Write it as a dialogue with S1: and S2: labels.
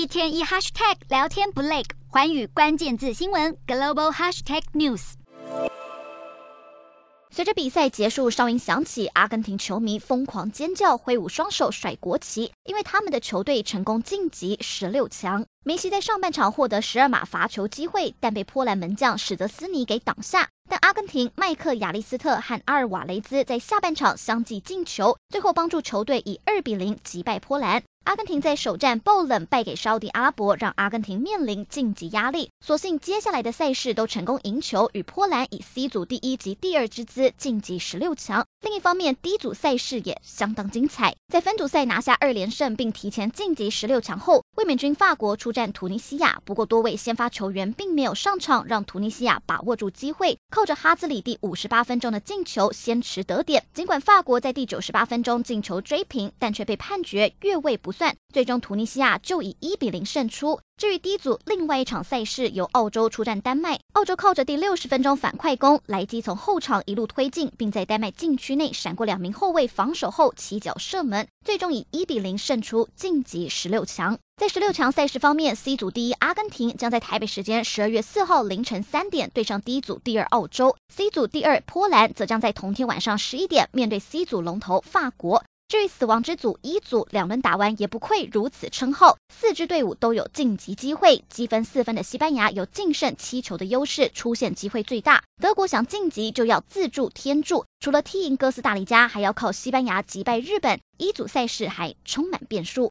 S1: 一天一 hashtag 聊天不累，寰宇关键字新闻 global hashtag news。
S2: 随着比赛结束，哨音响起，阿根廷球迷疯狂尖叫，挥舞双手，甩国旗，因为他们的球队成功晋级十六强。梅西在上半场获得十二码罚球机会，但被波兰门将史泽斯尼给挡下。但阿根廷麦克亚利斯特和阿尔瓦雷兹在下半场相继进球，最后帮助球队以二比零击败波兰。阿根廷在首战爆冷败给沙乌地阿拉伯，让阿根廷面临晋级压力。所幸接下来的赛事都成功赢球，与波兰以 C 组第一及第二之姿晋级十六强。另一方面，D 组赛事也相当精彩，在分组赛拿下二连胜并提前晋级十六强后，卫冕军法国出战突尼西亚。不过多位先发球员并没有上场，让突尼西亚把握住机会，靠着哈兹里第五十八分钟的进球先持得点。尽管法国在第九十八分钟进球追平，但却被判决越位不算，最终突尼西亚就以一比零胜出。至于 D 组另外一场赛事，由澳洲出战丹麦。澳洲靠着第六十分钟反快攻，莱基从后场一路推进，并在丹麦禁区内闪过两名后卫防守后起脚射门，最终以一比零胜出，晋级十六强。在十六强赛事方面，C 组第一阿根廷将在台北时间十二月四号凌晨三点对上 D 组第二澳洲；C 组第二波兰则将在同天晚上十一点面对 C 组龙头法国。至于死亡之组一组两轮打完也不愧如此称号，四支队伍都有晋级机会，积分四分的西班牙有净胜七球的优势，出线机会最大。德国想晋级就要自助天助，除了踢赢哥斯达黎加，还要靠西班牙击败日本。一组赛事还充满变数。